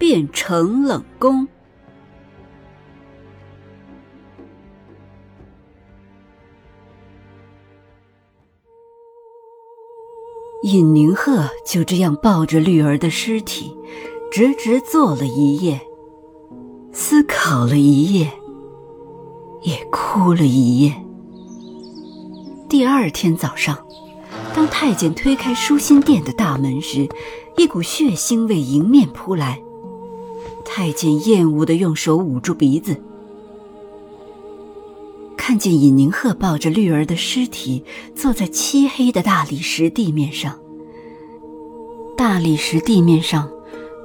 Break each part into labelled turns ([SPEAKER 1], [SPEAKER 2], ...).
[SPEAKER 1] 变成冷宫。尹宁鹤就这样抱着绿儿的尸体，直直坐了一夜，思考了一夜，也哭了一夜。第二天早上。当太监推开舒心殿的大门时，一股血腥味迎面扑来。太监厌恶地用手捂住鼻子，看见尹宁鹤抱着绿儿的尸体坐在漆黑的大理石地面上。大理石地面上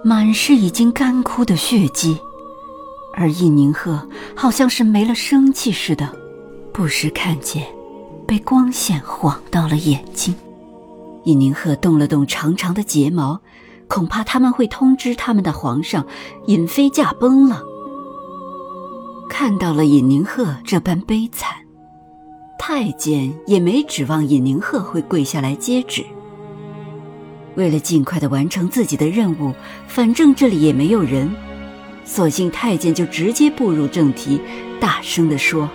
[SPEAKER 1] 满是已经干枯的血迹，而尹宁鹤好像是没了生气似的，不时看见。被光线晃到了眼睛，尹宁鹤动了动长长的睫毛，恐怕他们会通知他们的皇上，尹妃驾崩了。看到了尹宁鹤这般悲惨，太监也没指望尹宁鹤会跪下来接旨。为了尽快的完成自己的任务，反正这里也没有人，索性太监就直接步入正题，大声地说。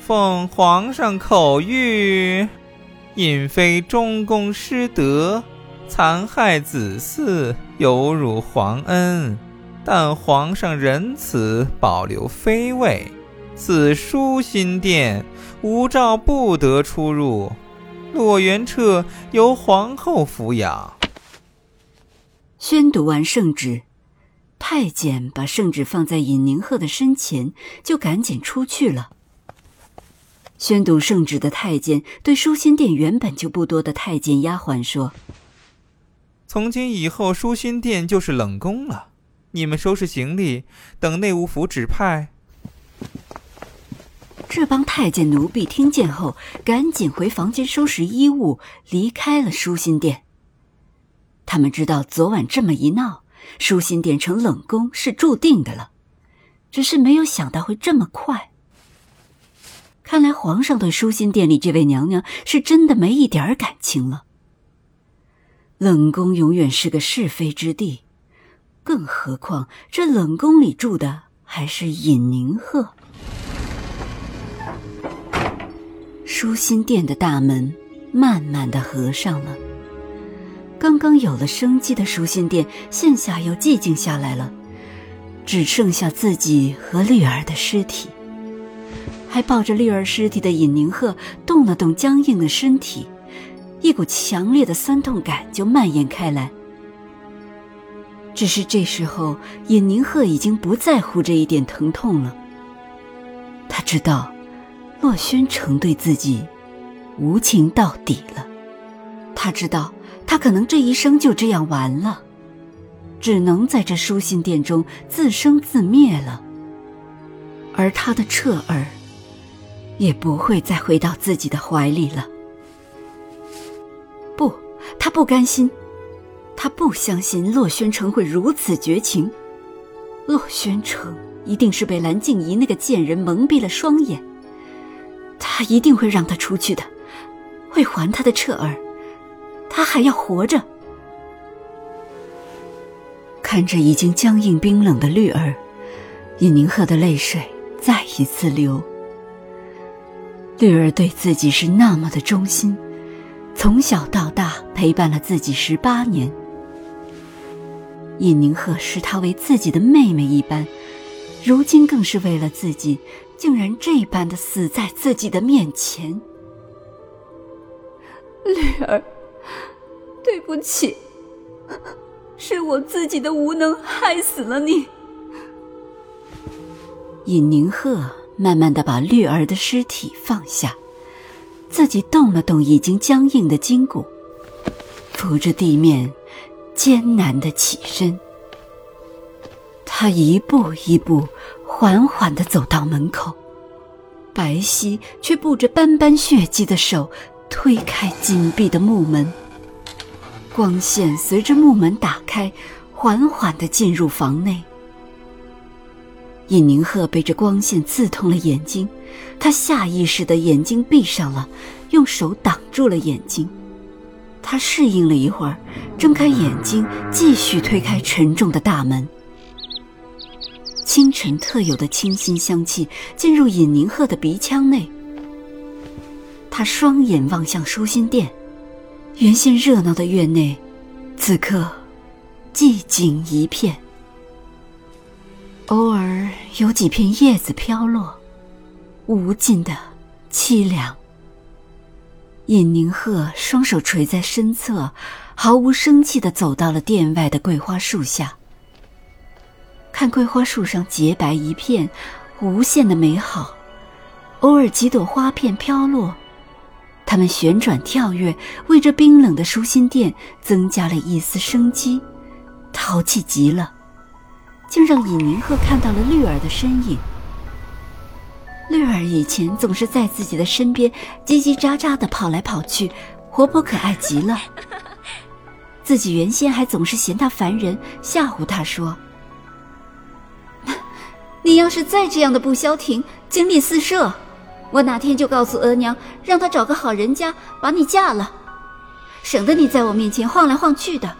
[SPEAKER 2] 奉皇上口谕，尹妃中宫失德，残害子嗣，有辱皇恩。但皇上仁慈，保留妃位，此舒心殿无诏不得出入。洛元彻由皇后抚养。
[SPEAKER 1] 宣读完圣旨，太监把圣旨放在尹宁鹤的身前，就赶紧出去了。宣读圣旨的太监对舒心殿原本就不多的太监丫鬟说：“
[SPEAKER 2] 从今以后，舒心殿就是冷宫了。你们收拾行李，等内务府指派。”
[SPEAKER 1] 这帮太监奴婢听见后，赶紧回房间收拾衣物，离开了舒心殿。他们知道昨晚这么一闹，舒心殿成冷宫是注定的了，只是没有想到会这么快。看来皇上对舒心殿里这位娘娘是真的没一点感情了。冷宫永远是个是非之地，更何况这冷宫里住的还是尹宁鹤。舒心殿的大门慢慢的合上了。刚刚有了生机的舒心殿，现下又寂静下来了，只剩下自己和绿儿的尸体。还抱着绿儿尸体的尹宁鹤动了动僵硬的身体，一股强烈的酸痛感就蔓延开来。只是这时候，尹宁鹤已经不在乎这一点疼痛了。他知道，洛轩城对自己无情到底了。他知道，他可能这一生就这样完了，只能在这书信殿中自生自灭了。而他的彻儿。也不会再回到自己的怀里了。不，他不甘心，他不相信洛宣城会如此绝情。洛宣城一定是被蓝静怡那个贱人蒙蔽了双眼，他一定会让他出去的，会还他的彻儿，他还要活着。看着已经僵硬冰冷的绿儿，尹宁鹤的泪水再一次流。绿儿对自己是那么的忠心，从小到大陪伴了自己十八年。尹宁鹤视她为自己的妹妹一般，如今更是为了自己，竟然这般的死在自己的面前。
[SPEAKER 3] 绿儿，对不起，是我自己的无能害死了你。
[SPEAKER 1] 尹宁鹤。慢慢的把绿儿的尸体放下，自己动了动已经僵硬的筋骨，扶着地面，艰难的起身。他一步一步缓缓的走到门口，白皙却布着斑斑血迹的手推开紧闭的木门。光线随着木门打开，缓缓的进入房内。尹宁鹤被这光线刺痛了眼睛，他下意识的眼睛闭上了，用手挡住了眼睛。他适应了一会儿，睁开眼睛，继续推开沉重的大门。清晨特有的清新香气进入尹宁鹤的鼻腔内。他双眼望向舒心殿。原先热闹的院内，此刻寂静一片。偶尔有几片叶子飘落，无尽的凄凉。尹宁鹤双手垂在身侧，毫无生气地走到了殿外的桂花树下。看桂花树上洁白一片，无限的美好。偶尔几朵花片飘落。它们旋转跳跃，为这冰冷的舒心殿增加了一丝生机，淘气极了，竟让尹宁鹤看到了绿儿的身影。绿儿以前总是在自己的身边叽叽喳喳的跑来跑去，活泼可爱极了。自己原先还总是嫌他烦人，吓唬他说：“
[SPEAKER 3] 你要是再这样的不消停，精力四射。”我哪天就告诉额娘，让她找个好人家把你嫁了，省得你在我面前晃来晃去的。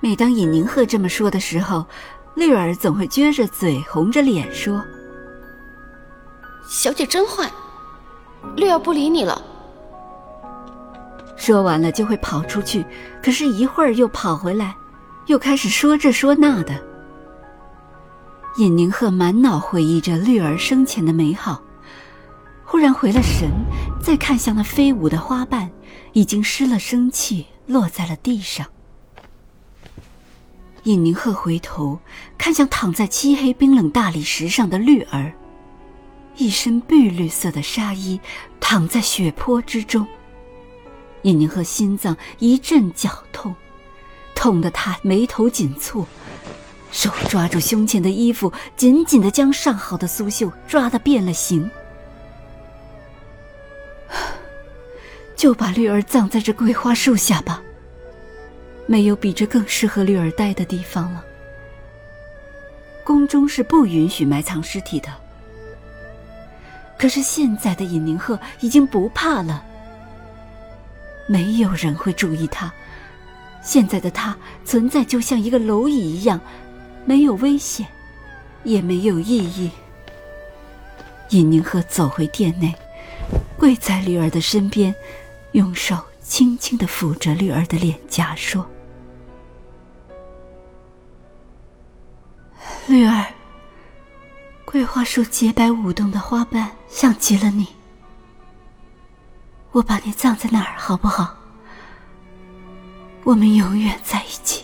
[SPEAKER 1] 每当尹宁鹤这么说的时候，绿儿总会撅着嘴、红着脸说：“
[SPEAKER 4] 小姐真坏，绿儿不理你了。”
[SPEAKER 1] 说完了就会跑出去，可是一会儿又跑回来，又开始说这说那的。尹宁鹤满脑回忆着绿儿生前的美好，忽然回了神，再看向那飞舞的花瓣，已经失了生气，落在了地上。尹宁鹤回头看向躺在漆黑冰冷大理石上的绿儿，一身碧绿色的纱衣，躺在血泊之中。尹宁和心脏一阵绞痛，痛得他眉头紧蹙。手抓住胸前的衣服，紧紧的将上好的苏绣抓得变了形。就把绿儿葬在这桂花树下吧。没有比这更适合绿儿待的地方了。宫中是不允许埋藏尸体的。可是现在的尹宁鹤已经不怕了。没有人会注意他。现在的他存在就像一个蝼蚁一样。没有危险，也没有意义。尹宁鹤走回殿内，跪在绿儿的身边，用手轻轻的抚着绿儿的脸颊，说：“绿儿，桂花树洁白舞动的花瓣像极了你。我把你葬在那儿，好不好？我们永远在一起。”